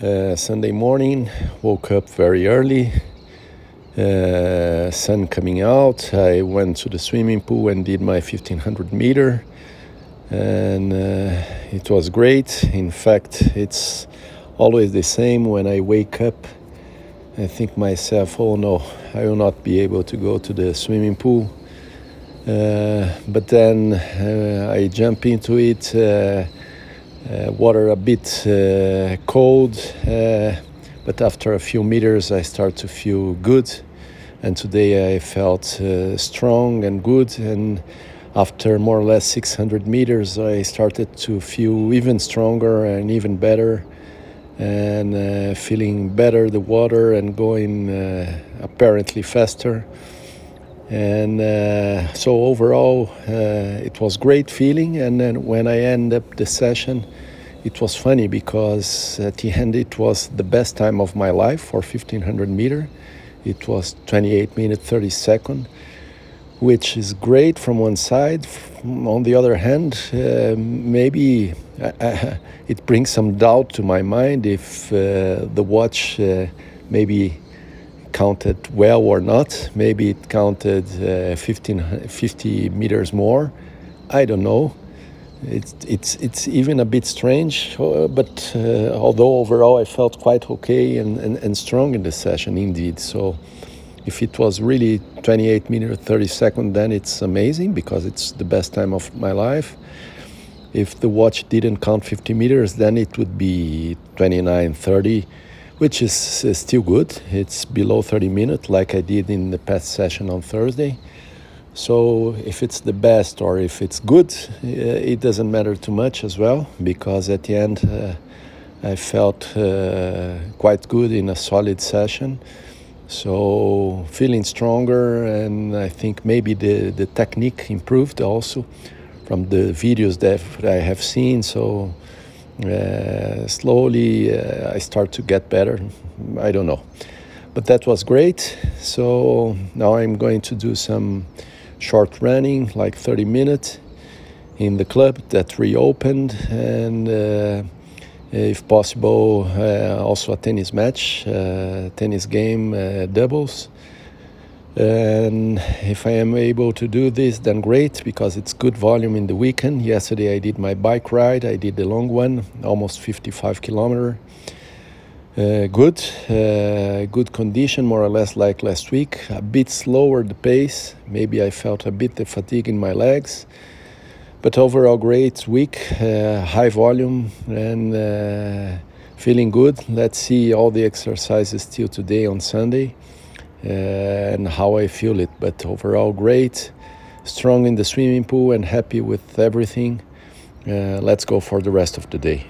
Uh, Sunday morning, woke up very early. Uh, sun coming out. I went to the swimming pool and did my 1500 meter, and uh, it was great. In fact, it's always the same when I wake up. I think myself, oh no, I will not be able to go to the swimming pool. Uh, but then uh, I jump into it water a bit uh, cold, uh, but after a few meters I start to feel good. And today I felt strong and good. And after more or less 600 meters, I started to feel even stronger and even better and uh, feeling better the water and going uh, apparently faster and uh, so overall it was great feeling and then when i end up the session it was funny because at the end it was the best time of my life for 1500 meter. It was 28 minutes 30 seconds, which is great from one side. On the other hand, uh, maybe uh, it brings some doubt to my mind if uh, the watch uh, maybe counted well or not. Maybe it counted uh, 15, 50 meters more. I don't know. It's, it's, it's even a bit strange, uh, but uh, although overall I felt quite okay and, and, and strong in the session indeed. So if it was really 28 minutes 30 seconds, then it's amazing because it's the best time of my life. If the watch didn't count 50 meters, then it would be 29 30, which is, is still good. It's below 30 minutes, like I did in the past session on Thursday. So if it's the best or if it's good, uh, it doesn't matter too much as well because at the end uh, I felt uh, quite good in a solid session. So feeling stronger and I think maybe the, the technique improved also from the videos that I have seen. So uh, slowly uh, I start to get better. I don't know. But that was great. So now I'm going to do some short running, like 30 minutes in the club that reopened, and uh, if possible, uh, also a tennis match, uh, tennis game doubles. And if I am able to do this, then great because it's good volume in the weekend. Yesterday I did my bike ride, I did the long one, almost 55 kilometer. Uh, good, uh, good condition, more or less like last week. A bit slower the pace. Maybe I felt a bit the fatigue in my legs, but overall great week. Uh, high volume and uh, feeling good. Let's see all the exercises till today on Sunday and how I feel it. But overall great. Strong in the swimming pool and happy with everything. Uh, let's go for the rest of the day.